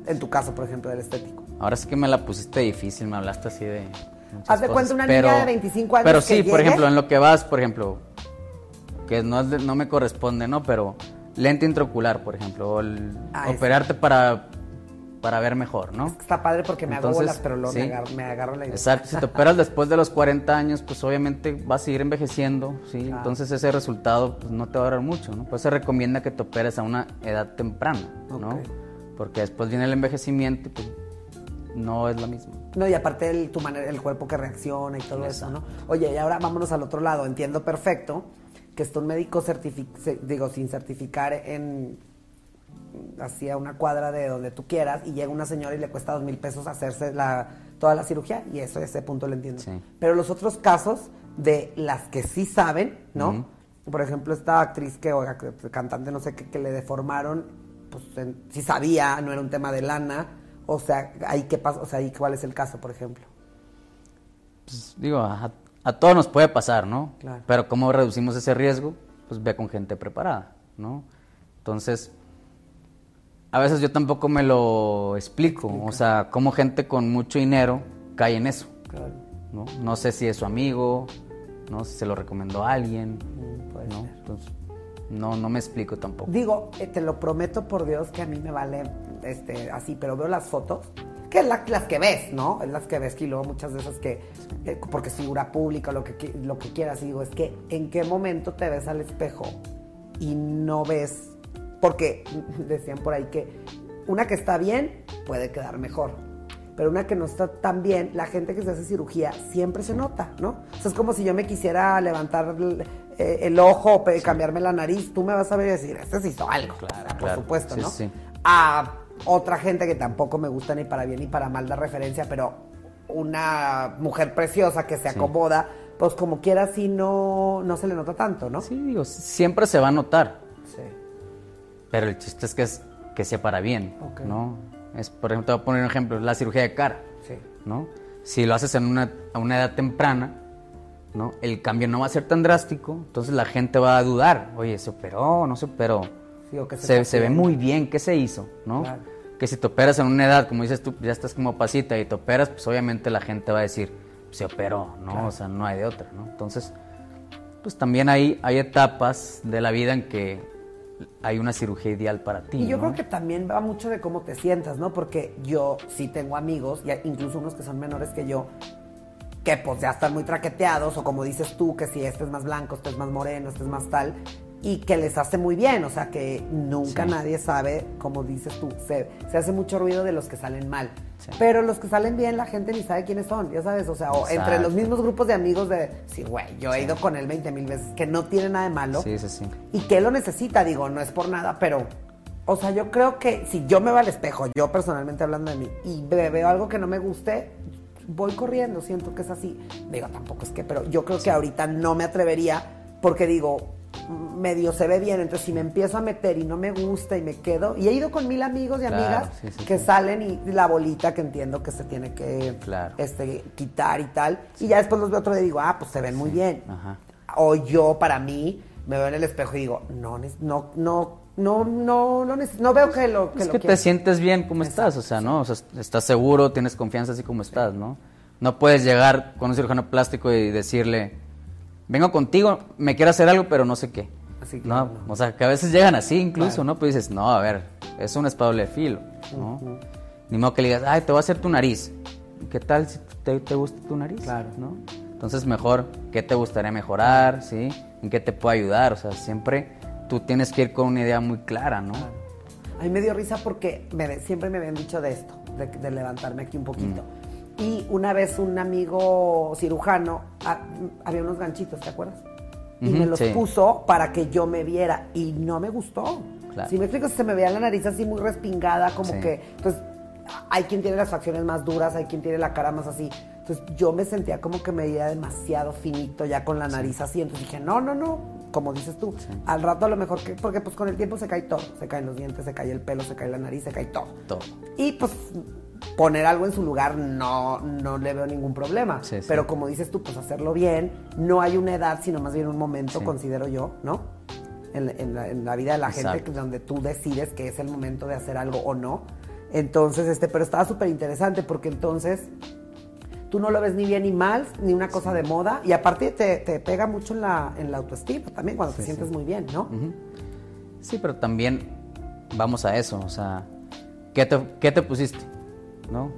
En tu caso, por ejemplo, del estético. Ahora sí que me la pusiste difícil, me hablaste así de. Haz de cuenta una niña de 25 años. Pero sí, por ejemplo, en lo que vas, por ejemplo, que no, no me corresponde, ¿no? Pero lente intraocular, por ejemplo, ah, operarte para, para ver mejor, ¿no? está padre porque me hago bolas, pero luego me, agarro, la idea. Exacto, si te operas después de los 40 años, pues obviamente vas a seguir envejeciendo, ¿sí? Entonces ese resultado pues, no te va a durar mucho, ¿no? Pues se recomienda que te operes a una edad temprana, ¿no? Porque después viene el envejecimiento y pues no es lo mismo. No, y aparte el, tu manera, el cuerpo que reacciona y todo eso, ¿no? Oye, y ahora vámonos al otro lado, entiendo perfecto que está un médico digo, sin certificar en hacia una cuadra de donde tú quieras y llega una señora y le cuesta dos mil pesos hacerse la, toda la cirugía y eso ese punto lo entiendo. Pero los otros casos de las que sí saben, ¿no? por ejemplo, esta actriz que, oiga, cantante, no sé qué, que le deformaron, pues en- si sabía, no era un tema de lana, o sea, ahí qué pasa, o sea, ahí cuál es el caso, por ejemplo. Pues, digo, a, a todos nos puede pasar, ¿no? Claro. Pero ¿cómo reducimos ese riesgo? Pues ve con gente preparada, ¿no? Entonces, a veces yo tampoco me lo explico, o sea, cómo gente con mucho dinero cae en eso, Claro. ¿no? No sé si es su amigo, no sé si se lo recomendó a alguien, Mm, puede ¿no? ser. Entonces, no, no me explico tampoco. Digo, eh, te lo prometo por Dios que a mí me vale este, así, pero veo las fotos, que es la- las que ves, ¿no? Es las que ves que luego muchas de esas que, porque es figura pública, lo que, lo que quieras, digo, es que en qué momento te ves al espejo y no ves, porque decían por ahí que una que está bien puede quedar mejor. Pero una que no está tan bien, la gente que se hace cirugía siempre se nota, ¿no? O sea, es como si yo me quisiera levantar el, eh, el ojo, cambiarme la nariz, tú me vas a ver y decir, este se hizo algo. Claro, O sea, por claro. supuesto, Sí, ¿no? sí. A otra gente que tampoco me gusta ni para bien ni para mal dar referencia, pero una mujer preciosa que se acomoda, pues como quiera, así no, no se le nota tanto, ¿no? Sí, digo, siempre se va a notar, Sí. pero el chiste es que, es, que sea para bien, Ok. ¿no? Es, por ejemplo, te voy a poner un ejemplo, la cirugía de cara. Sí. ¿no? Si lo haces en una, a una edad temprana, ¿no? El cambio no va a ser tan drástico, entonces la gente va a dudar, oye, ¿se operó no se operó? Sí, o que se se, ve muy bien, ¿qué se hizo? ¿no? Claro. Que si te operas en una edad, como dices tú, ya estás como pasita y te operas, pues obviamente la gente va a decir, se operó, ¿no? Claro. O sea, no hay de otra, ¿no? Entonces, pues también hay, hay etapas de la vida en que hay una cirugía ideal para ti. Y yo ¿no? creo que también va mucho de cómo te sientas, ¿no? Porque yo sí tengo amigos, y incluso unos que son menores que yo, que pues ya están muy traqueteados, o como dices tú, que si este es más blanco, este es más moreno, este es más tal, y que les hace muy bien, o sea que nunca Sí. nadie sabe, como dices tú, se, se hace mucho ruido de los que salen mal. Sí. Pero los que salen bien, la gente ni sabe quiénes son, ya sabes, o sea, o entre los mismos grupos de amigos de, sí, güey, yo he ido con él 20 mil veces, que no tiene nada de malo Sí, sí, sí. y que él lo necesita, digo, no es por nada, pero, o sea, yo creo que si yo me veo al espejo, yo personalmente hablando de mí, y ve- veo algo que no me guste, voy corriendo, siento que es así. Digo, tampoco es que, pero yo creo que ahorita no me atrevería, porque digo, medio se ve bien, entonces si me empiezo a meter y no me gusta y me quedo, y he ido con mil amigos y Claro, amigas sí, sí, que sí. salen y la bolita que entiendo que se tiene que Claro. este, quitar y tal, y ya después los veo otro día y digo, ah, pues se ven muy bien Ajá. o yo para mí me veo en el espejo y digo, no, no, no, no, no, no, veo que lo que Es lo que quiera. te sientes bien como estás, o sea, ¿no? O sea, estás seguro, tienes confianza así como estás, ¿no? No puedes llegar con un cirujano plástico y decirle, vengo contigo, me quiero hacer algo, pero no sé qué. Así, claro, no, o sea, que a veces llegan así incluso, Claro. ¿no? Pues dices, no, a ver, es un espable de filo, ¿no? Ni modo que le digas, ay, te voy a hacer tu nariz. ¿Qué tal si te, te gusta tu nariz? Claro. ¿no? Entonces, mejor, ¿qué te gustaría mejorar? ¿Sí? ¿En qué te puede ayudar? O sea, siempre tú tienes que ir con una idea muy clara, ¿no? A mí me dio risa porque me- siempre me habían dicho de esto, de, de levantarme aquí un poquito. Mm. Y una vez un amigo cirujano, ah, había unos ganchitos, ¿te acuerdas? Y me los sí. puso para que yo me viera y no me gustó. Claro. Si me explico, se me veía la nariz así muy respingada, como Sí. que... Entonces, hay quien tiene las facciones más duras, hay quien tiene la cara más así. Entonces, yo me sentía como que me veía demasiado finito ya con la nariz así. Entonces dije, no, no, no, como dices tú. Al rato a lo mejor que... Porque pues con el tiempo se cae todo. Se caen los dientes, se cae el pelo, se cae la nariz, se cae todo. Todo. Y pues poner algo en su lugar no, no le veo ningún problema. Sí, sí. Pero como dices tú, pues hacerlo bien. No hay una edad, sino más bien un momento, Sí. considero yo, ¿no? En, en la, en la vida de la gente, Exacto. donde tú decides que es el momento de hacer algo o no. Entonces, este, pero estaba súper interesante porque entonces tú no lo ves ni bien ni mal, ni una cosa de moda. Y aparte te, te pega mucho en la, en la autoestima también, cuando te sientes muy bien, ¿no? Sí, pero también vamos a eso, o sea, ¿qué te, qué te pusiste? ¿No?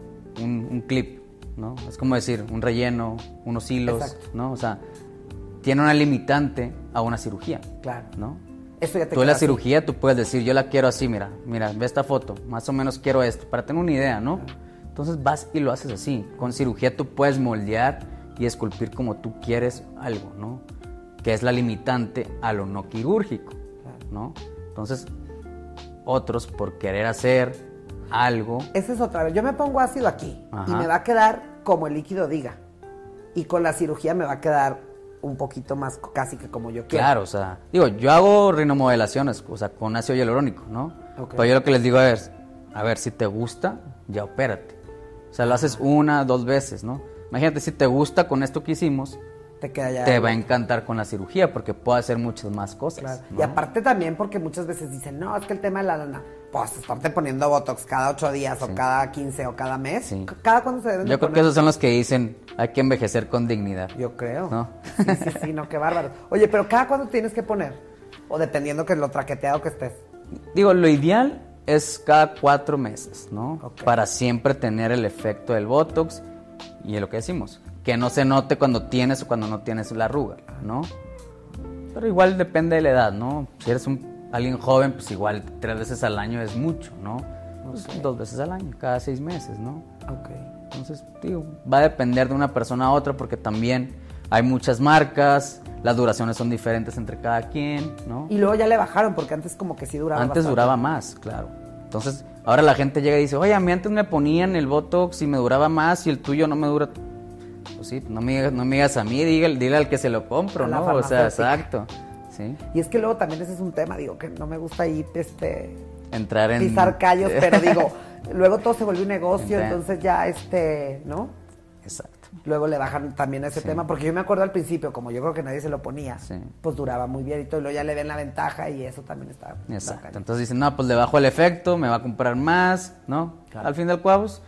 Un, un clip, ¿no? Es como decir, un relleno, unos hilos, Exacto. ¿no? O sea, tiene una limitante a una cirugía, Claro. ¿no? Ya te Tú en la así. cirugía tú puedes decir, yo la quiero así, mira, mira, ve esta foto, más o menos quiero esto, para tener una idea, ¿no? Entonces vas y lo haces así. Con cirugía tú puedes moldear y esculpir como tú quieres algo, ¿no? Que es la limitante a lo no quirúrgico, ¿no? Entonces, otros por querer hacer algo, Esa es otra vez. Yo me pongo ácido aquí y me va a quedar como el líquido diga. Y con la cirugía me va a quedar un poquito más casi que como yo quiero. Claro, o sea, digo, yo hago rinomodelaciones, o sea, con ácido hialurónico, ¿no? Ok. Pero yo lo que les digo es, a ver, si te gusta, ya opérate. O sea, lo haces una, dos veces, ¿no? Imagínate, si te gusta con esto que hicimos, Te queda ya. te va a encantar con la cirugía porque puede hacer muchas más cosas. Claro. ¿no? Y aparte también porque muchas veces dicen, no, es que el tema de la lana, pues estarte poniendo Botox cada ocho días o cada 15 o cada mes. Sí. ¿Cada cuándo se deben de Yo creo que esos son los que dicen, hay que envejecer con dignidad. Yo creo. ¿No? Sí, sí, sí, no, qué bárbaro. Oye, pero ¿cada cuándo tienes que poner? O dependiendo que lo traqueteado que estés. Digo, lo ideal es cada cuatro meses, ¿no? Ok. Para siempre tener el efecto del Botox y es lo que decimos, que no se note cuando tienes o cuando no tienes la arruga, ¿no? Pero igual depende de la edad, ¿no? Si eres un, alguien joven, pues igual tres veces al año es mucho, ¿no? Pues dos veces al año, cada seis meses, ¿no? Ok. Entonces, digo, va a depender de una persona a otra porque también hay muchas marcas, las duraciones son diferentes entre cada quien, ¿no? Y luego ya le bajaron porque antes como que sí duraba Antes bastante. duraba más, claro. Entonces, ahora la gente llega y dice, oye, a mí antes me ponían el Botox y me duraba más y el tuyo no me dura. Pues sí, no me, digas- no me digas a mí, dígale, dile al que se lo compro, A ¿no? O sea, exacto. Sí. Y es que luego también ese es un tema, digo, que no me gusta ahí este, Entrar en. pisar callos, pero digo, luego todo se vuelve un negocio, entonces ya este, ¿no? Exacto. Luego le bajan también a ese tema, porque yo me acuerdo al principio, como yo creo que nadie se lo ponía, Sí. pues duraba muy bien y todo, y luego ya le ven la ventaja y eso también está. Exacto. Entonces dicen, no, pues le bajo el efecto, me va a comprar más, ¿no? Claro. Al fin del cabo, pues,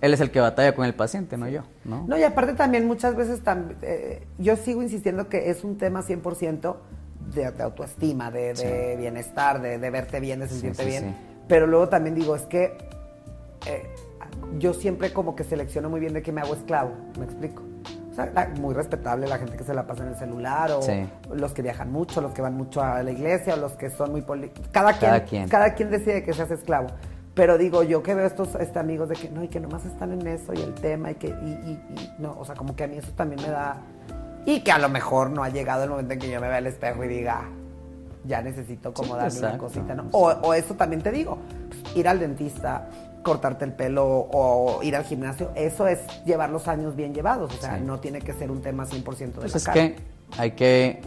él es el que batalla con el paciente, no yo, ¿no? No, y aparte también muchas veces tam- eh, yo sigo insistiendo que es un tema 100% de, de autoestima, de, de bienestar, de, de verte bien, de sentirte sí, bien. Pero luego también digo, es que eh, yo siempre como que selecciono muy bien de qué me hago esclavo, ¿me explico? O sea, la- muy respetable la gente que se la pasa en el celular o Sí. los que viajan mucho, los que van mucho a la iglesia o los que son muy... poli- Cada quien, Cada quien. cada quien decide que se hace esclavo. Pero digo, yo que veo estos este, amigos de que no, y que nomás están en eso y el tema y que, y, y- y no, o sea, como que a mí eso también me da. Y que a lo mejor no ha llegado el momento en que yo me vea al espejo y diga, ya necesito como Sí, darle una cosita, ¿no? O, o eso también te digo, pues, ir al dentista, cortarte el pelo o ir al gimnasio, eso es llevar los años bien llevados, o sea, Sí. no tiene que ser un tema 100% de Pues la es cara. que hay que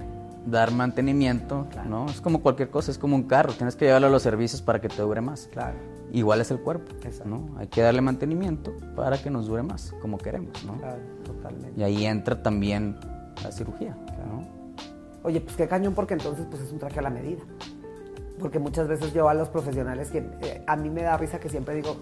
dar mantenimiento, ¿no? Es como cualquier cosa, es como un carro, tienes que llevarlo a los servicios para que te dure más. Claro. Igual es el cuerpo, Exacto. ¿no? Hay que darle mantenimiento para que nos dure más, como queremos, ¿no? Claro, totalmente. Y ahí entra también la cirugía, ¿no? Oye, pues qué cañón, porque entonces pues es un traje a la medida. Porque muchas veces yo a los profesionales, que eh, a mí me da risa que siempre digo,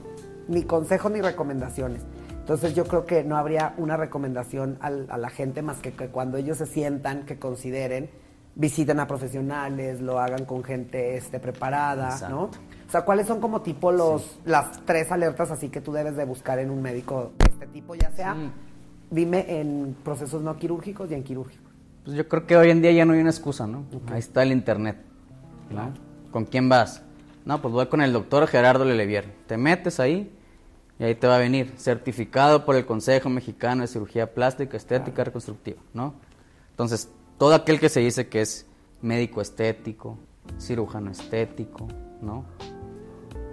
ni consejos ni recomendaciones. Entonces yo creo que no habría una recomendación al- a la gente más que, que cuando ellos se sientan, que consideren, visiten a profesionales, lo hagan con gente este, preparada, ¿no? O sea, ¿cuáles son como tipo los, las tres alertas así que tú debes de buscar en un médico de este tipo, ya sea, Sí. Dime, en procesos no quirúrgicos y en quirúrgicos? Pues yo creo que hoy en día ya no hay una excusa, ¿no? Ahí está el internet, ¿no? ¿Con quién vas? No, pues voy con el doctor Gerardo Lelevier. Te metes ahí y ahí te va a venir certificado por el Consejo Mexicano de Cirugía Plástica, Estética Reconstructiva, ¿no? Entonces, todo aquel que se dice que es médico estético, cirujano estético, ¿no?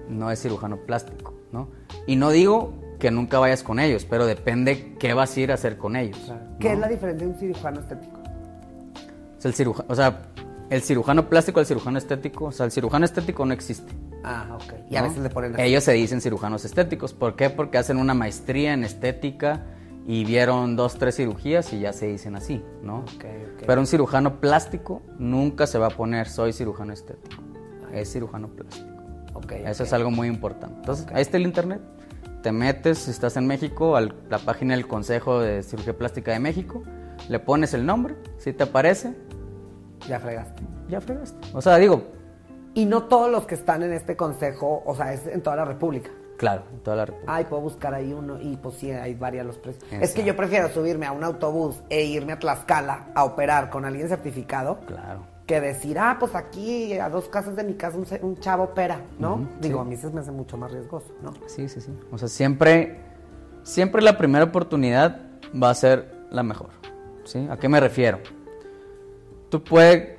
No es cirujano plástico, ¿no? Y no digo que nunca vayas con ellos, pero depende qué vas a ir a hacer con ellos. ¿Qué ¿no? es la diferencia de un cirujano estético? Es el cirujano, o sea, el cirujano plástico, el cirujano estético, o sea, el cirujano estético no existe. Ah, ok. Y a veces le ponen así. Ellos se dicen cirujanos estéticos. ¿Por qué? Porque hacen una maestría en estética y vieron dos, tres cirugías y ya se dicen así, ¿no? Ok, ok. Pero un cirujano plástico nunca se va a poner soy cirujano estético. Es cirujano plástico. Ok, Eso es algo muy importante. Entonces, ahí está el internet. Te metes, si estás en México, a la página del Consejo de Cirugía Plástica de México, le pones el nombre, si te aparece, Ya fregaste. ya fregaste. O sea, digo, Y no todos los que están en este consejo, o sea, es en toda la República. claro, en toda la República. Ay, puedo buscar ahí uno y pues sí, hay varios los precios. Es que yo prefiero subirme a un autobús e irme a Tlaxcala a operar con alguien certificado Claro. Que decir, ah, pues aquí a dos casas de mi casa un, chavo opera, ¿no? Digo, sí. a mí se me hace mucho más riesgoso, ¿no? Sí, sí, sí. O sea, siempre, siempre la primera oportunidad va a ser la mejor. ¿Sí? ¿A qué me refiero? Tú puedes,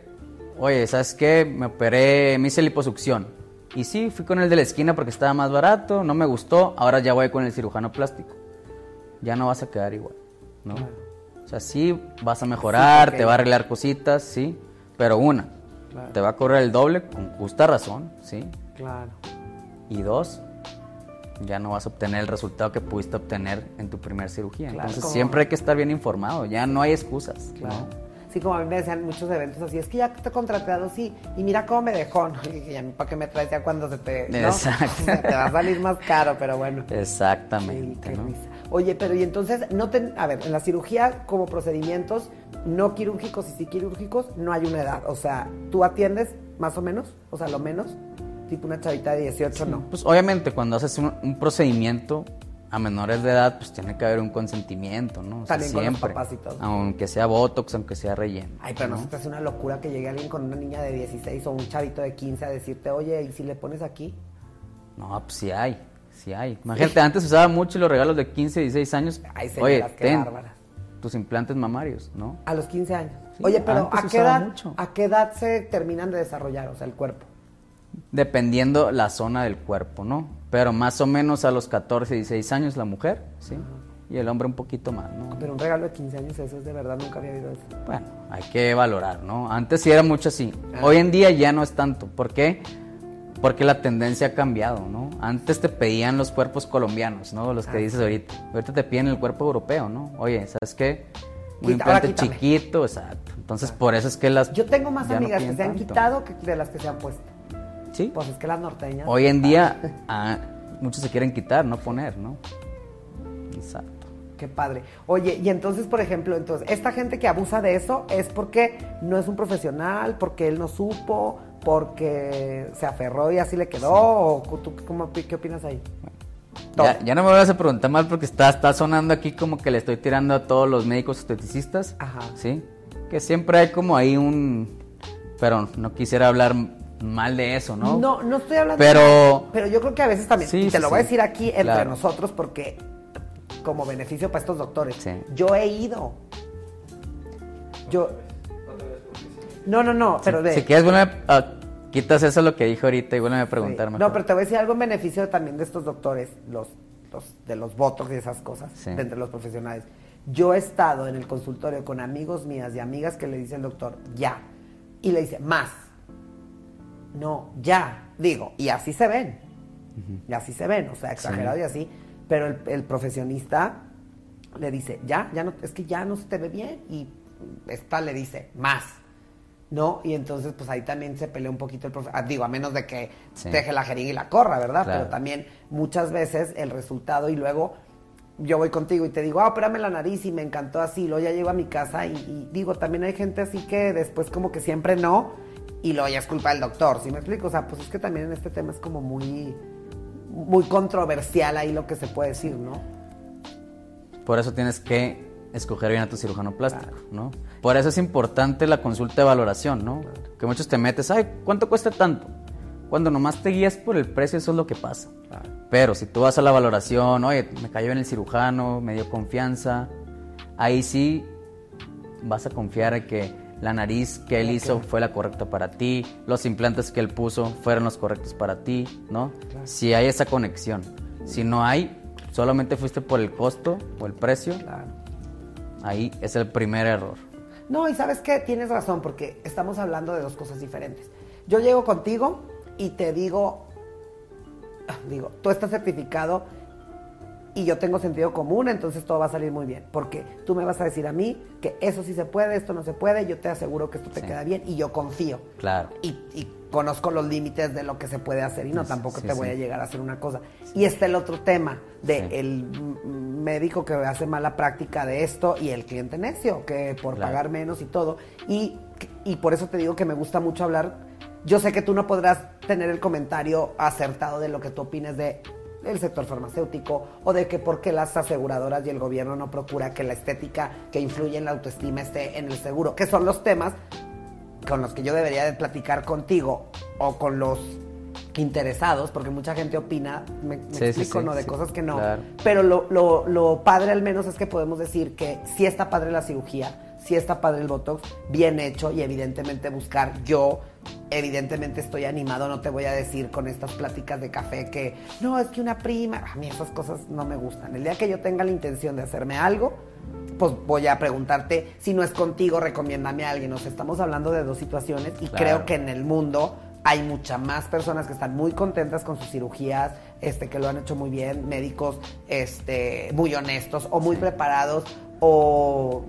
oye, ¿sabes qué? Me operé, me hice liposucción. Y sí, fui con el de la esquina porque estaba más barato, no me gustó, ahora ya voy con el cirujano plástico. Ya no vas a quedar igual, ¿no? O O sea, sí vas a mejorar, te va a arreglar cositas, sí, pero una, te va a correr el doble con justa razón, sí. Claro. Y dos, ya no vas a obtener el resultado que pudiste obtener en tu primera cirugía. Claro, Entonces como- siempre hay que estar bien informado, ya no hay excusas. ¿no? Claro. Sí, como a mí me decían muchos eventos así, es que ya te contraté a dos sí, y mira cómo me dejó, ¿no? Y ¿y a mí para qué me traes ya cuando se te... ¿no? Exacto. O sea, te va a salir más caro, pero bueno. Sí, Exactamente. risa. Oye, pero y entonces, no te, a ver, en la cirugía como procedimientos no quirúrgicos y sí quirúrgicos, no hay una edad. O sea, ¿tú atiendes más o menos? O sea, lo menos, tipo una chavita de 18, no. Pues obviamente cuando haces un, un procedimiento a menores de edad, pues tiene que haber un consentimiento, ¿no? O sea, También con los siempre. papás y todo. Aunque sea botox, aunque sea relleno. Ay, pero no, se te hace una locura que llegue alguien con una niña de 16 o un chavito de 15 a decirte, oye, ¿y si le pones aquí? No, pues sí hay, sí hay. Imagínate, antes usaba mucho los regalos de 15, 16 años. Ay, Oye, señoras, qué ten bárbaras. Tus implantes mamarios, ¿no? A los 15 años. Sí, Oye, pero ¿a qué, edad, mucho. ¿a qué edad se terminan de desarrollar, o sea, el cuerpo? Dependiendo la zona del cuerpo, ¿no? Pero más o menos a los 14, 16 años la mujer, ¿sí? Y el hombre un poquito más, ¿no? Pero un regalo de 15 años, eso es de verdad, nunca había oído eso. Bueno, hay que valorar, ¿no? Antes sí era mucho así. Hoy en día ya no es tanto. ¿Por qué? Porque la tendencia ha cambiado, ¿no? Antes te pedían los cuerpos colombianos, ¿no? Los que Ah, dices ahorita. Ahorita te piden el cuerpo europeo, ¿no? Oye, ¿sabes qué? Un implante chiquito, exacto. Entonces, por eso es que las... Yo tengo más no amigas que se han tanto. quitado que de las que se han puesto. Sí. Pues es que las norteñas. Hoy en día ah, muchos se quieren quitar, no poner, ¿no? Exacto. Qué padre. Oye, y entonces, por ejemplo, entonces, esta gente que abusa de eso es porque no es un profesional, porque él no supo, porque se aferró y así le quedó, o tú cómo, qué opinas ahí? Ya, ya no me vas a preguntar mal porque está, está sonando aquí como que le estoy tirando a todos los médicos esteticistas. Ajá. Sí. Que siempre hay como ahí un... Pero no quisiera hablar mal de eso, ¿no? No, no estoy hablando Pero- Pero yo creo que a veces también, Sí, y te sí, lo voy a decir aquí entre Claro. nosotros porque como beneficio para estos doctores, yo he ido. Yo... No, no, no, pero de... Si quieres, vuelve a- quitas eso lo que dije ahorita y vuelve a preguntar Sí. mejor. No, pero te voy a decir algo en beneficio también de estos doctores, los, los- de los votos y esas cosas, Sí. de entre los profesionales. Yo he estado en el consultorio con amigos mías y amigas que le dice el doctor, ya. Y le dice, más. No, ya. Digo, y así se ven. Y así se ven, o sea, exagerado y así. Pero el, el profesionista le dice, ya, ya no, es que ya no se te ve bien. Y esta le dice, más. ¿No? Y entonces, pues ahí también se pelea un poquito el profesor. Digo, a menos de que Sí. deje la jeringa y la corra, ¿verdad? Claro. Pero también muchas veces el resultado y luego yo voy contigo y te digo, ah, opérame la nariz y me encantó así. Luego ya llego a mi casa y, y digo, también hay gente así que después como que siempre no y luego ya es culpa del doctor, ¿sí me explico? O sea, pues es que también en este tema es como muy, muy controversial ahí lo que se puede decir, ¿no? Por eso tienes que escoger bien a tu cirujano plástico, ¿no? Por eso es importante la consulta de valoración, ¿no? Que muchos te metes, ay, ¿cuánto cuesta tanto? Cuando nomás te guías por el precio, eso es lo que pasa. Pero si tú vas a la valoración, oye, me cayó en el cirujano, me dio confianza, ahí sí vas a confiar en que la nariz que él hizo fue la correcta para ti, los implantes que él puso fueron los correctos para ti, ¿no? Si hay esa conexión. Si no hay, solamente fuiste por el costo o el precio, Claro. Ahí es el primer error. No, y sabes qué, tienes razón, porque estamos hablando de dos cosas diferentes. Yo llego contigo y te digo, digo, tú estás certificado y yo tengo sentido común, entonces todo va a salir muy bien. Porque tú me vas a decir a mí que eso sí se puede, esto no se puede, yo te aseguro que esto te Sí. queda bien y yo confío. Claro. Y, y conozco los límites de lo que se puede hacer y no Sí, tampoco sí, te voy a llegar a hacer una cosa. Y está el otro tema de el médico que hace mala práctica de esto y el cliente necio, que por Claro. pagar menos y todo. Y, y por eso te digo que me gusta mucho hablar. Yo sé que tú no podrás tener el comentario acertado de lo que tú opines de el sector farmacéutico o de que por qué las aseguradoras y el gobierno no procura que la estética que influye en la autoestima esté en el seguro, que son los temas con los que yo debería de platicar contigo o con los interesados, porque mucha gente opina, me, me Sí, sí, explico, sí, ¿no? De sí, cosas que no. claro. Pero lo, lo- lo padre al menos es que podemos decir que sí está padre la cirugía, sí está padre el Botox, bien hecho y evidentemente buscar yo, evidentemente estoy animado, no te voy a decir con estas pláticas de café que, no, es que una prima, a mí esas cosas no me gustan. El día que yo tenga la intención de hacerme algo, pues voy a preguntarte, si no es contigo, recomiéndame a alguien. O sea, estamos hablando de dos situaciones y Claro. creo que en el mundo hay muchas más personas que están muy contentas con sus cirugías, este, que lo han hecho muy bien, médicos este, muy honestos o muy preparados o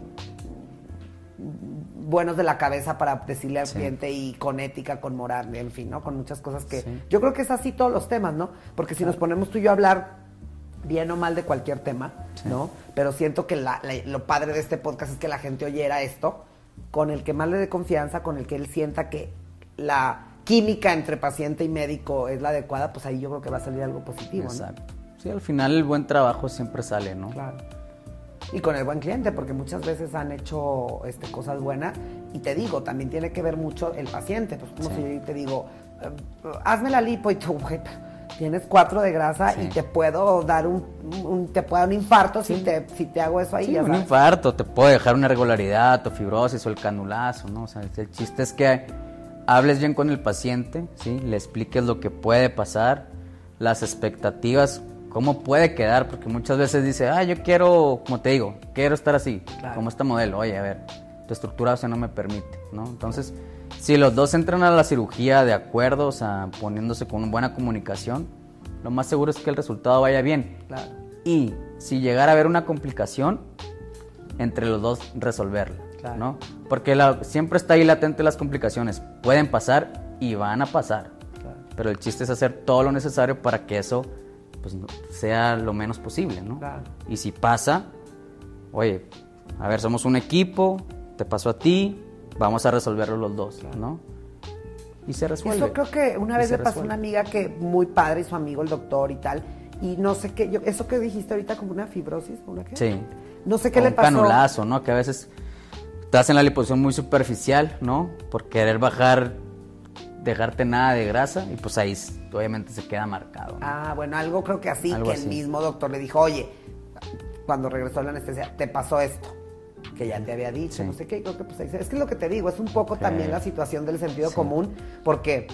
buenos de la cabeza para decirle al Sí. cliente y con ética, con moral, en fin, ¿no? Con muchas cosas que... Sí. Yo creo que es así todos los temas, ¿no? Porque si nos ponemos tú y yo a hablar bien o mal de cualquier tema, Sí. ¿no? Pero siento que la- la- lo padre de este podcast es que la gente oyera esto con el que más le dé confianza, con el que él sienta que la química entre paciente y médico es la adecuada, pues ahí yo creo que va a salir algo positivo, ¿no? Exacto. Sí, al final el buen trabajo siempre sale, ¿no? Claro. Y con el buen cliente, porque muchas veces han hecho este, cosas buenas. Y te digo, también tiene que ver mucho el paciente. Pues como Sí. si yo te digo, eh, hazme la lipo y tú, güey, tienes cuatro de grasa Sí. y te puedo dar un, un- te puedo dar un infarto si, te, si te hago eso ahí. Sí, ya un sabes. infarto, te puede dejar una irregularidad, o fibrosis o el canulazo, ¿no? O sea, el chiste es que hables bien con el paciente, ¿sí? Le expliques lo que puede pasar, las expectativas, cómo puede quedar, porque muchas veces dice, ah, yo quiero, como te digo, quiero estar así, Claro. como este modelo, oye, a ver, tu estructura ósea no me permite, ¿no? Entonces, si los dos entran a la cirugía de acuerdo, o sea, poniéndose con buena comunicación, lo más seguro es que el resultado vaya bien. Claro. Y si llegara a haber una complicación, entre los dos resolverla, Claro. ¿no? Porque la- siempre está ahí latente las complicaciones. Pueden pasar y van a pasar. Claro. Pero el chiste es hacer todo lo necesario para que eso pues, sea lo menos posible, ¿no? Claro. Y si pasa, oye, a ver, somos un equipo, te pasó a ti, vamos a resolverlo los dos, ¿no? Y se resuelve. Eso creo que una vez le pasó a resuelve. una amiga que muy padre y su amigo el doctor y tal. Y no sé qué, yo, eso que dijiste ahorita como una fibrosis, ¿una qué? Sí. No sé qué O le un pasó. canulazo, ¿no? Que a veces te hacen la liposucción muy superficial, ¿no? Por querer bajar, dejarte nada de grasa y pues ahí obviamente se queda marcado. ¿no? Ah, bueno, algo creo que así, Algo que así. el mismo doctor le dijo, oye, cuando regresó a la anestesia, te pasó esto, que ya te había dicho, Sí. no sé qué, creo que pues es que es lo que te digo, es un poco Sí. también la situación del sentido Sí. común, porque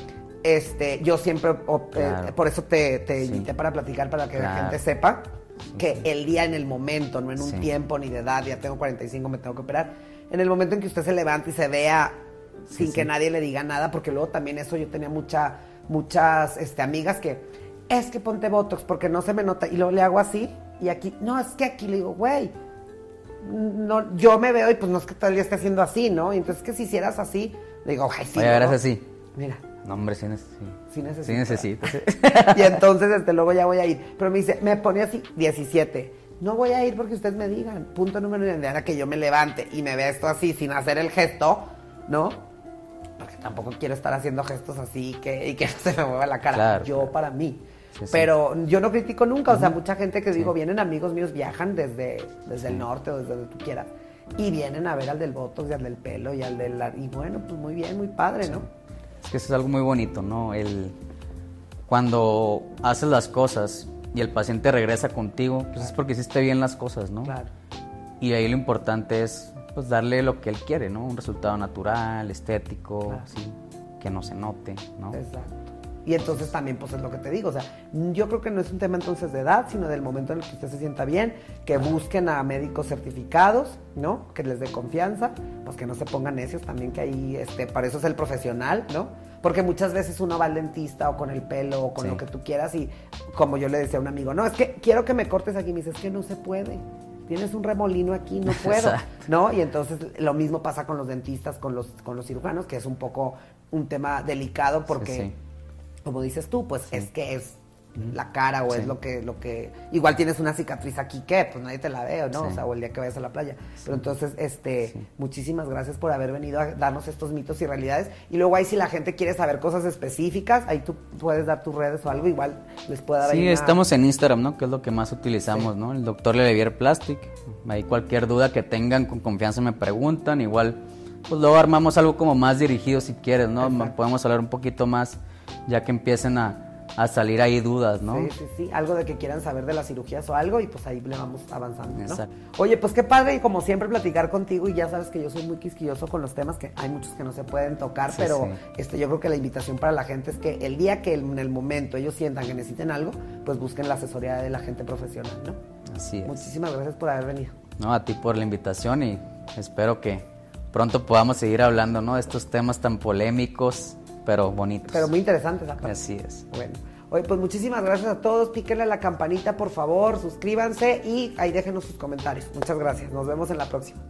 este, yo siempre, eh, Claro. por eso te, te invité para platicar, para que la Claro. gente sepa que el día en el momento, no en un tiempo ni de edad, ya tengo 45, me tengo que operar, en el momento en que usted se levanta y se vea sin que nadie le diga nada, porque luego también eso yo tenía mucha, muchas este, amigas que, es que ponte Botox porque no se me nota, y luego le hago así, y aquí, no, es que aquí le digo, güey, no, yo me veo y pues no es que todo el día esté haciendo así, ¿no? Y entonces que si hicieras así, digo, ay, sí. Oye, ¿no? así. Mira, No, hombre, sí, neces- sí. sí necesito. Sí necesito. y entonces este, luego ya voy a ir. Pero me dice, me pone así, 17. No voy a ir porque ustedes me digan. Punto número uno, de ahora que yo me levante y me vea esto así sin hacer el gesto, ¿no? Porque tampoco quiero estar haciendo gestos así que, y que no se me mueva la cara. Claro, yo claro. para mí. Sí, sí. Pero yo no critico nunca. O sea, mucha gente que digo, vienen amigos míos, viajan desde, desde el norte o desde donde tú quieras. Y vienen a ver al del Botox y al del pelo y al del... Y bueno, pues muy bien, muy padre, ¿no? Es que eso es algo muy bonito, ¿no? El, cuando haces las cosas y el paciente regresa contigo, pues es porque hiciste bien las cosas, ¿no? Claro. Y ahí lo importante es pues darle lo que él quiere, ¿no? Un resultado natural, estético, Claro. sí, que no se note, ¿no? Exacto. Y entonces también, pues es lo que te digo, o sea, yo creo que no es un tema entonces de edad, sino del momento en el que usted se sienta bien, que busquen a médicos certificados, ¿no? Que les dé confianza, pues que no se pongan necios también, que ahí, este, para eso es el profesional, ¿no? Porque muchas veces uno va al dentista o con el pelo o con Sí. lo que tú quieras y como yo le decía a un amigo, no, es que quiero que me cortes aquí, me dice, es que no se puede. Tienes un remolino aquí, no puedo, Exacto. ¿no? Y entonces lo mismo pasa con los dentistas, con los, con los cirujanos, que es un poco un tema delicado porque sí. Como dices tú, pues es que es la cara o es lo que, lo que. Igual tienes una cicatriz aquí que, pues nadie te la ve, ¿no? Sí. O sea, o el día que vayas a la playa. Pero entonces, este, muchísimas gracias por haber venido a darnos estos mitos y realidades. Y luego ahí si la gente quiere saber cosas específicas, ahí tú puedes dar tus redes o algo, igual les pueda dar ahí Sí, una- estamos en Instagram, ¿no? Que es lo que más utilizamos. ¿no? El doctor Lelevier Plastic. Ahí cualquier duda que tengan, con confianza me preguntan. Igual, pues luego armamos algo como más dirigido si quieres, ¿no? Exacto. Podemos hablar un poquito más ya que empiecen a, a salir ahí dudas, ¿no? Sí, sí, sí, algo de que quieran saber de las cirugías o algo y pues ahí le vamos avanzando, ¿no? Oye, pues qué padre y como siempre platicar contigo y ya sabes que yo soy muy quisquilloso con los temas que hay muchos que no se pueden tocar, Sí, pero sí. este yo creo que la invitación para la gente es que el día que en el momento ellos sientan que necesiten algo, pues busquen la asesoría de la gente profesional, ¿no? Así es. Muchísimas gracias por haber venido. No, a ti por la invitación y espero que pronto podamos seguir hablando, ¿no? De estos temas tan polémicos, pero bonitos. Pero muy interesantes, aparte. Así es. Bueno. Oye, pues muchísimas gracias a todos. Píquenle a la campanita, por favor, suscríbanse y ahí déjenos sus comentarios. Muchas gracias. Nos vemos en la próxima.